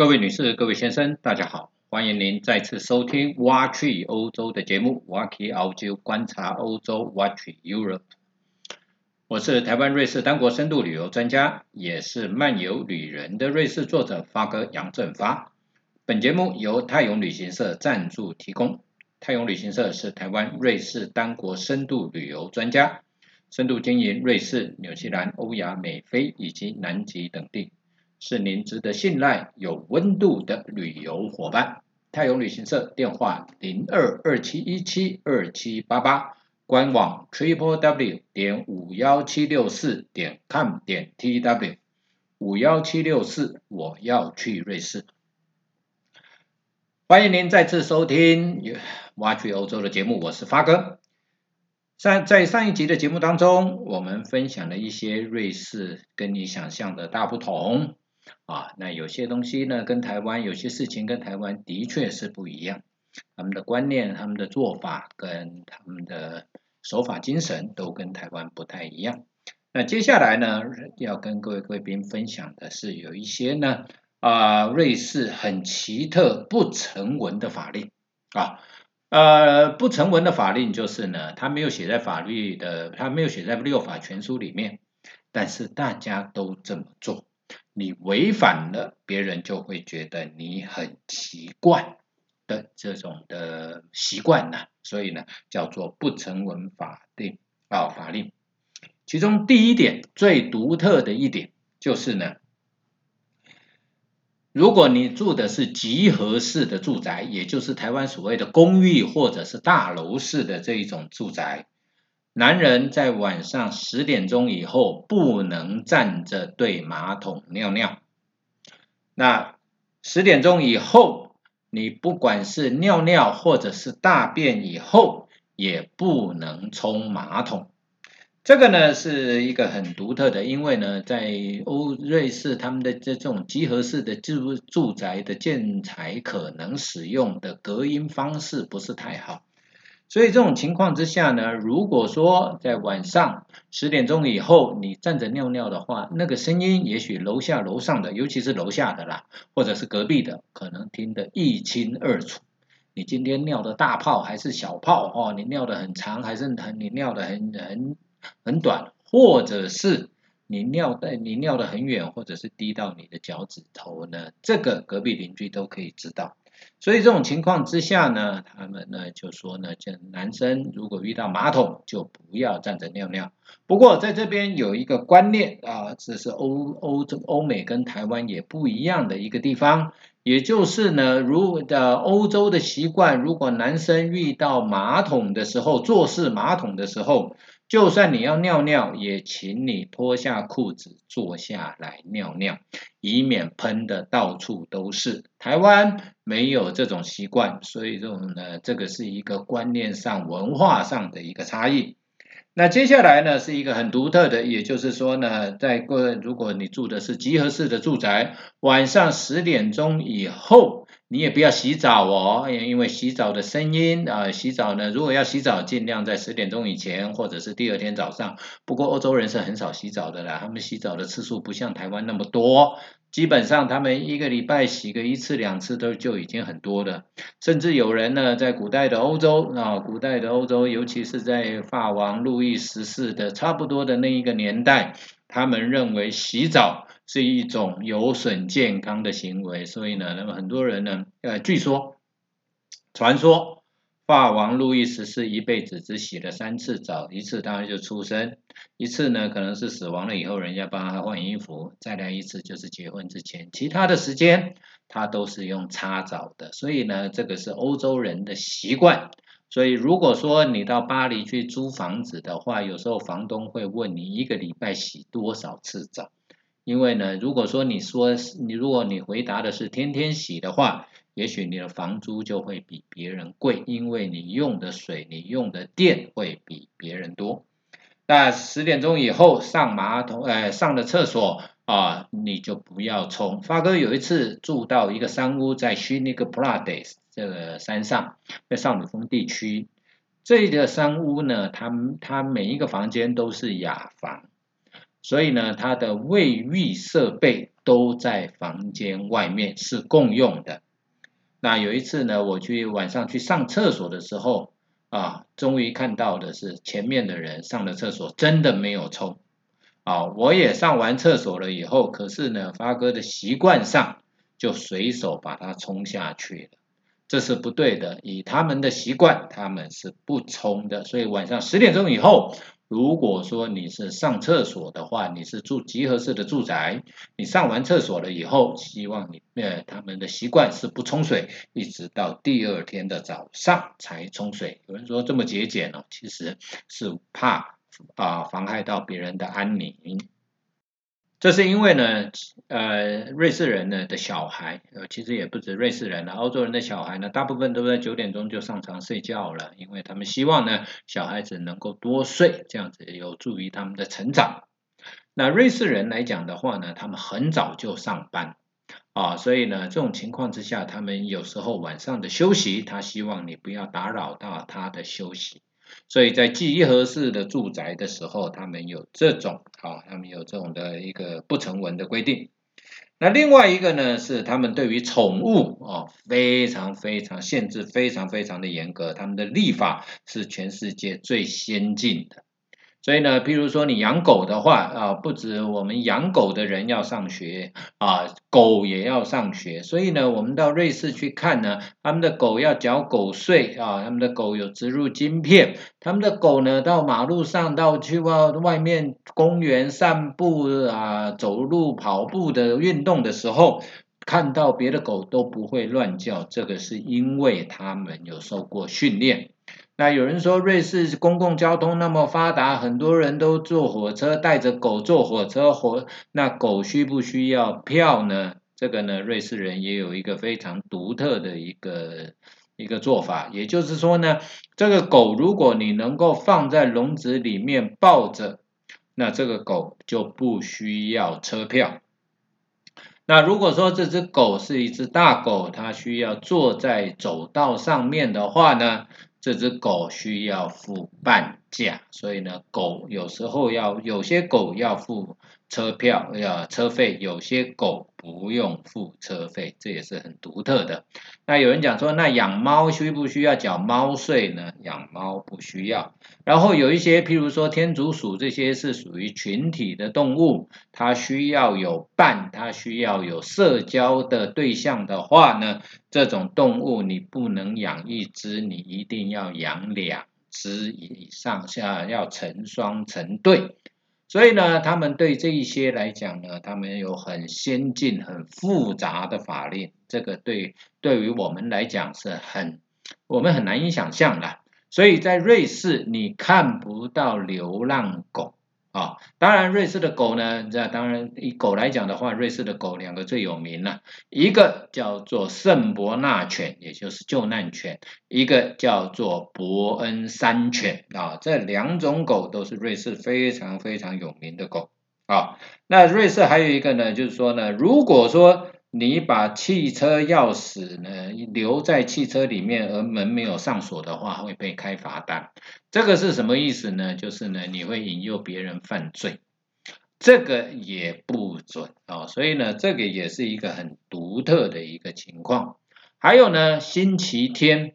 各位女士、各位先生，大家好，欢迎您再次收听《挖去欧洲》的节目，挖去澳洲观察欧洲挖去 Europe。我是台湾瑞士单国深度旅游专家，也是漫游旅人的瑞士作者发哥杨振发。本节目由泰永旅行社赞助提供。泰永旅行社是台湾瑞士单国深度旅游专家，深度经营瑞士、纽西兰、欧亚美非以及南极等地。是您值得信赖、有温度的旅游伙伴。泰永旅行社电话零二二七一七二七八八，官网 triple w 点五幺七六四点 com 点 tw 五幺七六四，我要去瑞士。欢迎您再次收听挖掘欧洲的节目，我是发哥。上在上一集的节目当中，我们分享了一些瑞士跟你想象的大不同。啊，那有些东西呢，跟台湾有些事情跟台湾的确是不一样，他们的观念、他们的做法跟他们的手法精神都跟台湾不太一样。那接下来呢，要跟各位贵宾分享的是有一些呢，啊，瑞士很奇特不成文的法令啊，呃，不成文的法令就是呢，它没有写在法律的，它没有写在六法全书里面，但是大家都这么做。你违反了，别人就会觉得你很奇怪的这种的习惯呢，所以呢，叫做不成文法定啊法令。其中第一点最独特的一点就是呢，如果你住的是集合式的住宅，也就是台湾所谓的公寓或者是大楼式的这一种住宅。男人在晚上十点钟以后不能站着对马桶尿尿。那十点钟以后，你不管是尿尿或者是大便以后，也不能冲马桶。这个呢是一个很独特的，因为呢，在欧瑞士他们的这种集合式的住住宅的建材，可能使用的隔音方式不是太好。所以这种情况之下呢，如果说在晚上十点钟以后你站着尿尿的话，那个声音也许楼下楼上的，尤其是楼下的啦，或者是隔壁的，可能听得一清二楚。你今天尿的大泡还是小泡哦？你尿的很长还是很你尿的很很很短，或者是你尿的你尿的很远，或者是滴到你的脚趾头呢？这个隔壁邻居都可以知道。所以这种情况之下呢，他们呢就说呢，就男生如果遇到马桶就不要站着尿尿。不过在这边有一个观念啊，这是欧欧洲欧美跟台湾也不一样的一个地方，也就是呢，如的欧洲的习惯，如果男生遇到马桶的时候，坐式马桶的时候。就算你要尿尿，也请你脱下裤子坐下来尿尿，以免喷的到处都是。台湾没有这种习惯，所以这种呢，这个是一个观念上、文化上的一个差异。那接下来呢，是一个很独特的，也就是说呢，在过如果你住的是集合式的住宅，晚上十点钟以后。你也不要洗澡哦，因为洗澡的声音啊，洗澡呢，如果要洗澡，尽量在十点钟以前，或者是第二天早上。不过欧洲人是很少洗澡的啦，他们洗澡的次数不像台湾那么多，基本上他们一个礼拜洗个一次两次都就已经很多了。甚至有人呢，在古代的欧洲啊，古代的欧洲，尤其是在法王路易十四的差不多的那一个年代，他们认为洗澡。是一种有损健康的行为，所以呢，那么很多人呢，呃，据说，传说，法王路易十四一辈子只洗了三次澡，一次当然就出生，一次呢可能是死亡了以后人家帮他换衣服，再来一次就是结婚之前，其他的时间他都是用擦澡的，所以呢，这个是欧洲人的习惯。所以如果说你到巴黎去租房子的话，有时候房东会问你一个礼拜洗多少次澡。因为呢，如果说你说你如果你回答的是天天洗的话，也许你的房租就会比别人贵，因为你用的水、你用的电会比别人多。那十点钟以后上马桶，呃，上了厕所啊，你就不要冲。发哥有一次住到一个山屋，在 s h i n i g p r a d e s 这个山上，在少女峰地区，这个山屋呢，它它每一个房间都是雅房。所以呢，它的卫浴设备都在房间外面是共用的。那有一次呢，我去晚上去上厕所的时候，啊，终于看到的是前面的人上了厕所，真的没有冲。啊，我也上完厕所了以后，可是呢，发哥的习惯上就随手把它冲下去了，这是不对的。以他们的习惯，他们是不冲的，所以晚上十点钟以后。如果说你是上厕所的话，你是住集合式的住宅，你上完厕所了以后，希望你呃他们的习惯是不冲水，一直到第二天的早上才冲水。有人说这么节俭哦，其实是怕啊妨害到别人的安宁。这是因为呢，呃，瑞士人呢的小孩，呃，其实也不止瑞士人了，欧洲人的小孩呢，大部分都在九点钟就上床睡觉了，因为他们希望呢，小孩子能够多睡，这样子有助于他们的成长。那瑞士人来讲的话呢，他们很早就上班，啊，所以呢，这种情况之下，他们有时候晚上的休息，他希望你不要打扰到他的休息。所以在集合式的住宅的时候，他们有这种啊，他们有这种的一个不成文的规定。那另外一个呢，是他们对于宠物啊，非常非常限制，非常非常的严格，他们的立法是全世界最先进的。所以呢，譬如说你养狗的话啊，不止我们养狗的人要上学啊，狗也要上学。所以呢，我们到瑞士去看呢，他们的狗要缴狗税啊，他们的狗有植入晶片，他们的狗呢到马路上到去外外面公园散步啊，走路跑步的运动的时候，看到别的狗都不会乱叫，这个是因为他们有受过训练。那有人说瑞士公共交通那么发达，很多人都坐火车，带着狗坐火车，火那狗需不需要票呢？这个呢，瑞士人也有一个非常独特的一个一个做法，也就是说呢，这个狗如果你能够放在笼子里面抱着，那这个狗就不需要车票。那如果说这只狗是一只大狗，它需要坐在走道上面的话呢？这只狗需要付半价，所以呢，狗有时候要有些狗要付车票，要车费；有些狗不用付车费，这也是很独特的。那有人讲说，那养猫需不需要缴猫税呢？养猫不需要。然后有一些，譬如说天竺鼠这些是属于群体的动物，它需要有伴，它需要有社交的对象的话呢？这种动物你不能养一只，你一定要养两只以上，下要成双成对。所以呢，他们对这一些来讲呢，他们有很先进、很复杂的法令。这个对对于我们来讲是很我们很难以想象的。所以在瑞士，你看不到流浪狗。啊，当然，瑞士的狗呢，这当然以狗来讲的话，瑞士的狗两个最有名了，一个叫做圣伯纳犬，也就是救难犬，一个叫做伯恩山犬啊，这两种狗都是瑞士非常非常有名的狗啊。那瑞士还有一个呢，就是说呢，如果说你把汽车钥匙呢留在汽车里面，而门没有上锁的话，会被开罚单。这个是什么意思呢？就是呢，你会引诱别人犯罪，这个也不准啊。所以呢，这个也是一个很独特的一个情况。还有呢，星期天，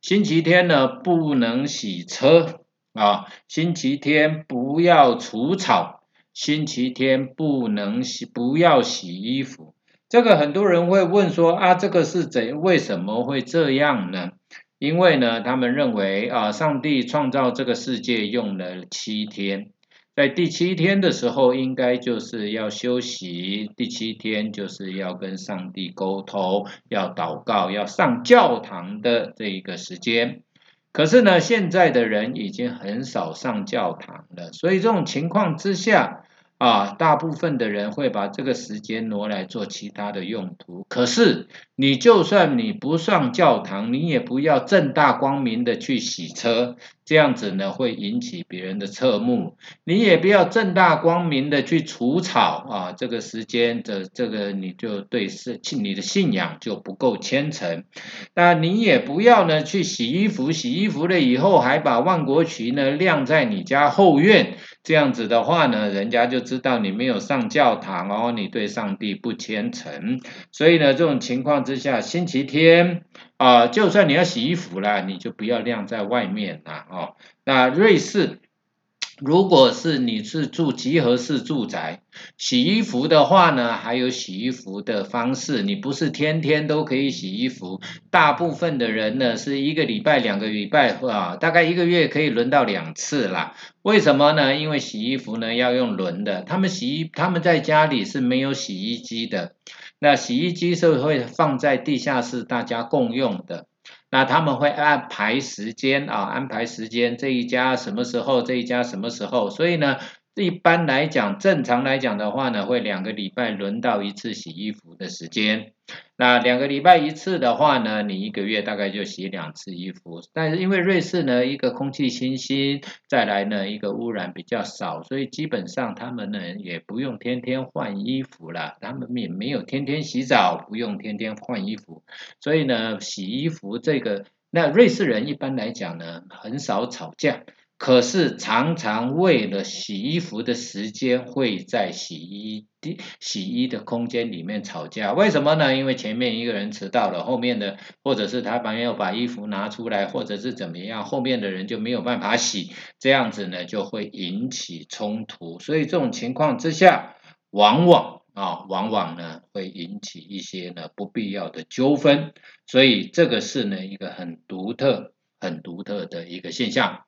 星期天呢不能洗车啊，星期天不要除草，星期天不能洗，不要洗衣服。这个很多人会问说啊，这个是怎为什么会这样呢？因为呢，他们认为啊，上帝创造这个世界用了七天，在第七天的时候，应该就是要休息，第七天就是要跟上帝沟通，要祷告，要上教堂的这一个时间。可是呢，现在的人已经很少上教堂了，所以这种情况之下。啊，大部分的人会把这个时间挪来做其他的用途。可是，你就算你不上教堂，你也不要正大光明的去洗车，这样子呢会引起别人的侧目。你也不要正大光明的去除草啊，这个时间的这个你就对是你的信仰就不够虔诚。那你也不要呢去洗衣服，洗衣服了以后还把万国旗呢晾在你家后院。这样子的话呢，人家就知道你没有上教堂哦，你对上帝不虔诚。所以呢，这种情况之下，星期天啊，就算你要洗衣服啦，你就不要晾在外面啦哦。那瑞士。如果是你是住集合式住宅，洗衣服的话呢，还有洗衣服的方式，你不是天天都可以洗衣服。大部分的人呢，是一个礼拜、两个礼拜啊，大概一个月可以轮到两次啦。为什么呢？因为洗衣服呢要用轮的，他们洗衣他们在家里是没有洗衣机的，那洗衣机是会放在地下室，大家共用的。那他们会安排时间啊，安排时间，这一家什么时候，这一家什么时候，所以呢。一般来讲，正常来讲的话呢，会两个礼拜轮到一次洗衣服的时间。那两个礼拜一次的话呢，你一个月大概就洗两次衣服。但是因为瑞士呢，一个空气清新，再来呢，一个污染比较少，所以基本上他们呢也不用天天换衣服了。他们也没有天天洗澡，不用天天换衣服。所以呢，洗衣服这个，那瑞士人一般来讲呢，很少吵架。可是常常为了洗衣服的时间，会在洗衣的洗衣的空间里面吵架。为什么呢？因为前面一个人迟到了，后面的或者是他朋友把衣服拿出来，或者是怎么样，后面的人就没有办法洗，这样子呢就会引起冲突。所以这种情况之下，往往啊，往往呢会引起一些呢不必要的纠纷。所以这个是呢一个很独特、很独特的一个现象。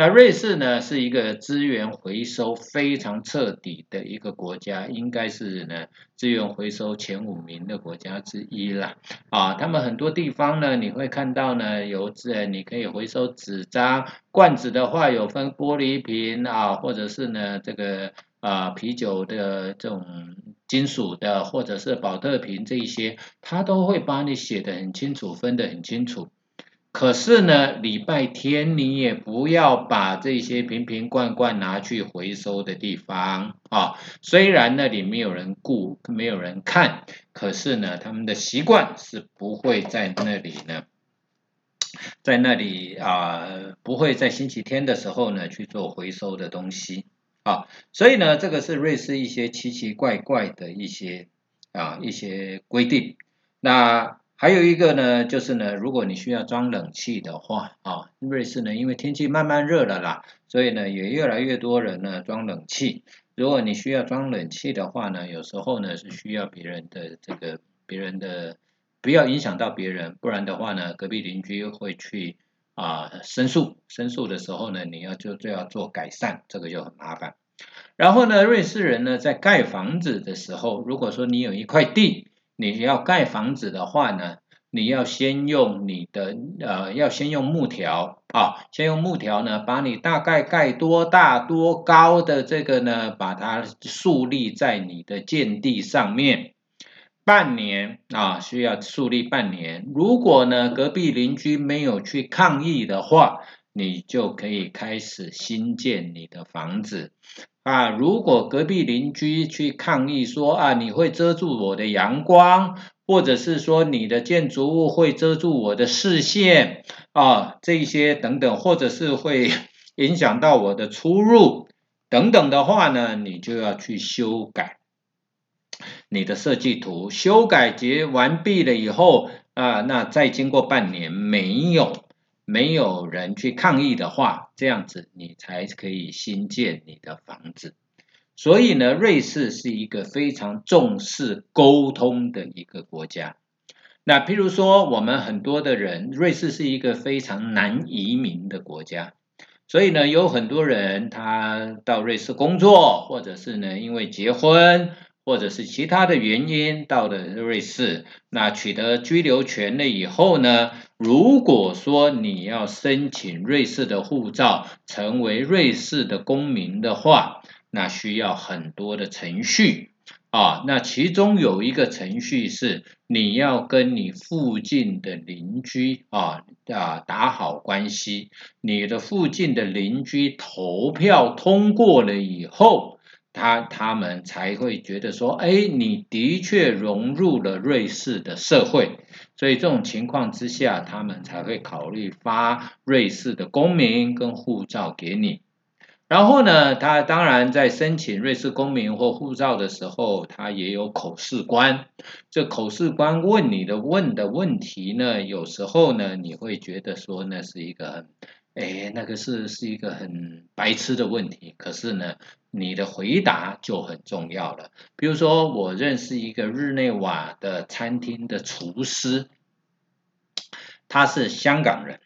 那瑞士呢，是一个资源回收非常彻底的一个国家，应该是呢资源回收前五名的国家之一啦。啊，他们很多地方呢，你会看到呢有纸，你可以回收纸张，罐子的话有分玻璃瓶啊，或者是呢这个啊啤酒的这种金属的，或者是保特瓶这一些，它都会帮你写的很清楚，分得很清楚。可是呢，礼拜天你也不要把这些瓶瓶罐罐拿去回收的地方啊。虽然那里没有人顾，没有人看，可是呢，他们的习惯是不会在那里呢，在那里啊，不会在星期天的时候呢去做回收的东西啊。所以呢，这个是瑞士一些奇奇怪怪的一些啊一些规定。那。还有一个呢，就是呢，如果你需要装冷气的话，啊，瑞士呢，因为天气慢慢热了啦，所以呢，也越来越多人呢装冷气。如果你需要装冷气的话呢，有时候呢是需要别人的这个别人的，不要影响到别人，不然的话呢，隔壁邻居会去啊申诉，申诉的时候呢，你要就就要做改善，这个就很麻烦。然后呢，瑞士人呢在盖房子的时候，如果说你有一块地，你要盖房子的话呢，你要先用你的呃，要先用木条啊，先用木条呢，把你大概盖多大多高的这个呢，把它树立在你的建地上面，半年啊，需要树立半年。如果呢，隔壁邻居没有去抗议的话，你就可以开始新建你的房子。啊，如果隔壁邻居去抗议说啊，你会遮住我的阳光，或者是说你的建筑物会遮住我的视线啊，这些等等，或者是会影响到我的出入等等的话呢，你就要去修改你的设计图。修改结完毕了以后啊，那再经过半年没有。没有人去抗议的话，这样子你才可以新建你的房子。所以呢，瑞士是一个非常重视沟通的一个国家。那譬如说，我们很多的人，瑞士是一个非常难移民的国家，所以呢，有很多人他到瑞士工作，或者是呢，因为结婚。或者是其他的原因到了瑞士，那取得居留权了以后呢？如果说你要申请瑞士的护照，成为瑞士的公民的话，那需要很多的程序啊。那其中有一个程序是你要跟你附近的邻居啊啊打好关系，你的附近的邻居投票通过了以后。他他们才会觉得说，哎，你的确融入了瑞士的社会，所以这种情况之下，他们才会考虑发瑞士的公民跟护照给你。然后呢，他当然在申请瑞士公民或护照的时候，他也有口试官。这口试官问你的问的问题呢，有时候呢，你会觉得说那是一个很，哎，那个是是一个很白痴的问题。可是呢，你的回答就很重要了。比如说，我认识一个日内瓦的餐厅的厨师，他是香港人。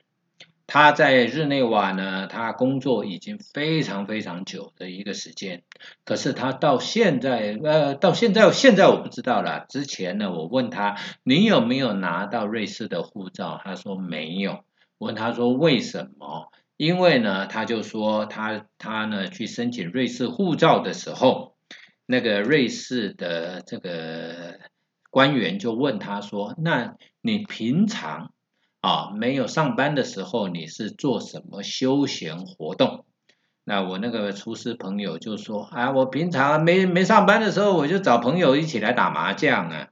他在日内瓦呢，他工作已经非常非常久的一个时间，可是他到现在，呃，到现在现在我不知道了。之前呢，我问他，你有没有拿到瑞士的护照？他说没有。问他说为什么？因为呢，他就说他他呢去申请瑞士护照的时候，那个瑞士的这个官员就问他说，那你平常？啊，没有上班的时候，你是做什么休闲活动？那我那个厨师朋友就说：“啊，我平常没没上班的时候，我就找朋友一起来打麻将啊。”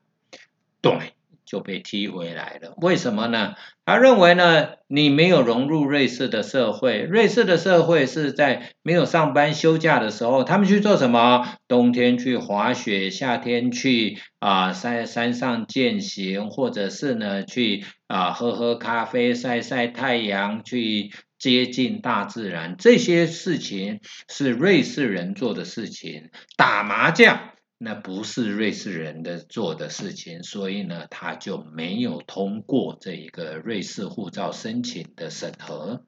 对。就被踢回来了，为什么呢？他认为呢，你没有融入瑞士的社会。瑞士的社会是在没有上班休假的时候，他们去做什么？冬天去滑雪，夏天去啊山山上健行，或者是呢去啊喝喝咖啡、晒晒太阳，去接近大自然。这些事情是瑞士人做的事情。打麻将。那不是瑞士人的做的事情，所以呢，他就没有通过这一个瑞士护照申请的审核。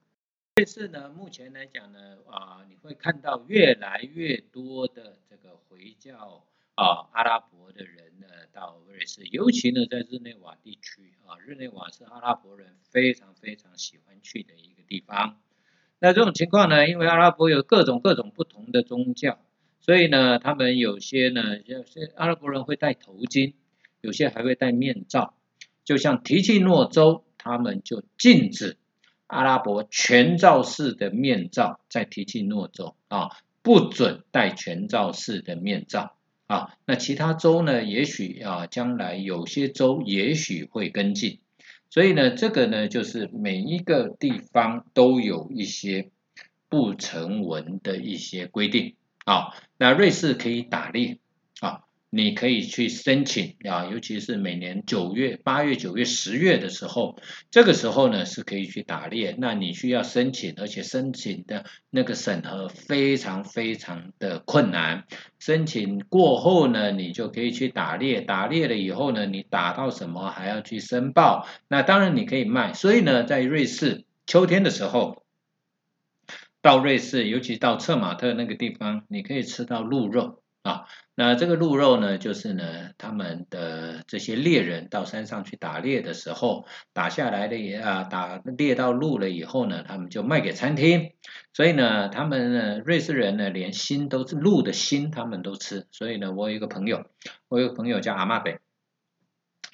瑞士呢，目前来讲呢，啊，你会看到越来越多的这个回教啊阿拉伯的人呢到瑞士，尤其呢在日内瓦地区啊，日内瓦是阿拉伯人非常非常喜欢去的一个地方。那这种情况呢，因为阿拉伯有各种各种不同的宗教。所以呢，他们有些呢，有些阿拉伯人会戴头巾，有些还会戴面罩。就像提契诺州，他们就禁止阿拉伯全罩式的面罩，在提契诺州啊，不准戴全罩式的面罩啊。那其他州呢，也许啊，将来有些州也许会跟进。所以呢，这个呢，就是每一个地方都有一些不成文的一些规定。啊，那瑞士可以打猎啊，你可以去申请啊，尤其是每年九月、八月、九月、十月的时候，这个时候呢是可以去打猎。那你需要申请，而且申请的那个审核非常非常的困难。申请过后呢，你就可以去打猎。打猎了以后呢，你打到什么还要去申报。那当然你可以卖。所以呢，在瑞士秋天的时候。到瑞士，尤其到策马特那个地方，你可以吃到鹿肉啊。那这个鹿肉呢，就是呢，他们的这些猎人到山上去打猎的时候，打下来的也啊，打猎到鹿了以后呢，他们就卖给餐厅。所以呢，他们呢，瑞士人呢，连心都是鹿的心，他们都吃。所以呢，我有一个朋友，我有个朋友叫阿玛贝，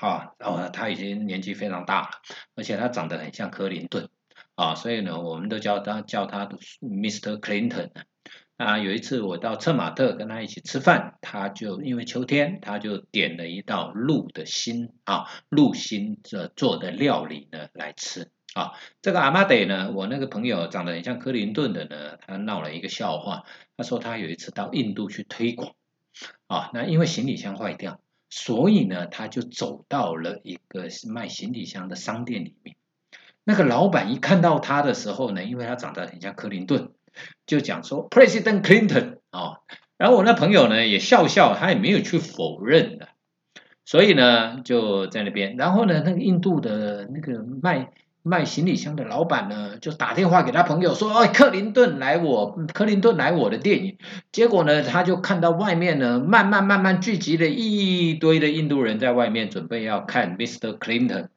啊，然后他已经年纪非常大了，而且他长得很像克林顿。啊，所以呢，我们都叫他叫他 Mr. Clinton 啊。有一次我到策马特跟他一起吃饭，他就因为秋天，他就点了一道鹿的心啊，鹿心这做的料理呢来吃啊。这个阿玛德呢，我那个朋友长得很像克林顿的呢，他闹了一个笑话，他说他有一次到印度去推广啊，那因为行李箱坏掉，所以呢，他就走到了一个卖行李箱的商店里面。那个老板一看到他的时候呢，因为他长得很像克林顿，就讲说 President Clinton 啊，然后我那朋友呢也笑笑，他也没有去否认的，所以呢就在那边，然后呢那个印度的那个卖卖行李箱的老板呢就打电话给他朋友说，哎，克林顿来我克林顿来我的电影，结果呢他就看到外面呢慢慢慢慢聚集了一堆的印度人在外面准备要看 Mr. Clinton。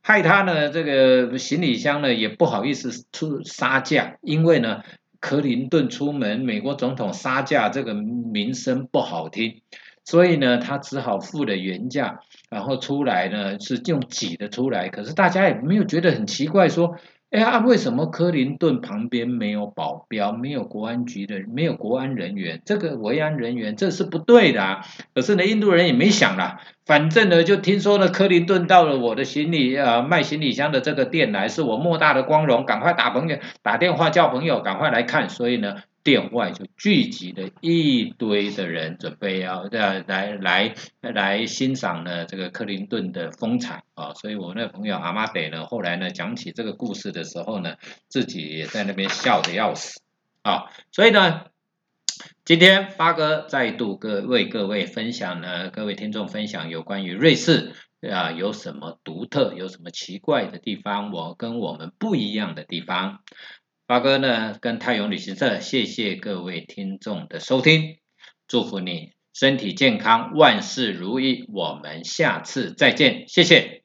害他呢，这个行李箱呢也不好意思出杀价，因为呢，克林顿出门，美国总统杀价这个名声不好听，所以呢，他只好付了原价，然后出来呢是用挤的出来，可是大家也没有觉得很奇怪，说。哎呀，为什么克林顿旁边没有保镖，没有国安局的，没有国安人员？这个维安人员这是不对的。啊。可是呢，印度人也没想啦，反正呢，就听说了克林顿到了我的行李呃卖行李箱的这个店来，是我莫大的光荣，赶快打朋友打电话叫朋友赶快来看。所以呢，店外就聚集了一堆的人，准备要来来来来欣赏呢这个克林顿的风采啊。所以我那朋友阿妈得呢，后来呢讲起这个故事的时候呢，自己也在那边笑得要死啊。所以呢。今天发哥再度各为各位分享呢，各位听众分享有关于瑞士啊有什么独特、有什么奇怪的地方，我跟我们不一样的地方。发哥呢跟泰永旅行社，谢谢各位听众的收听，祝福你身体健康，万事如意。我们下次再见，谢谢。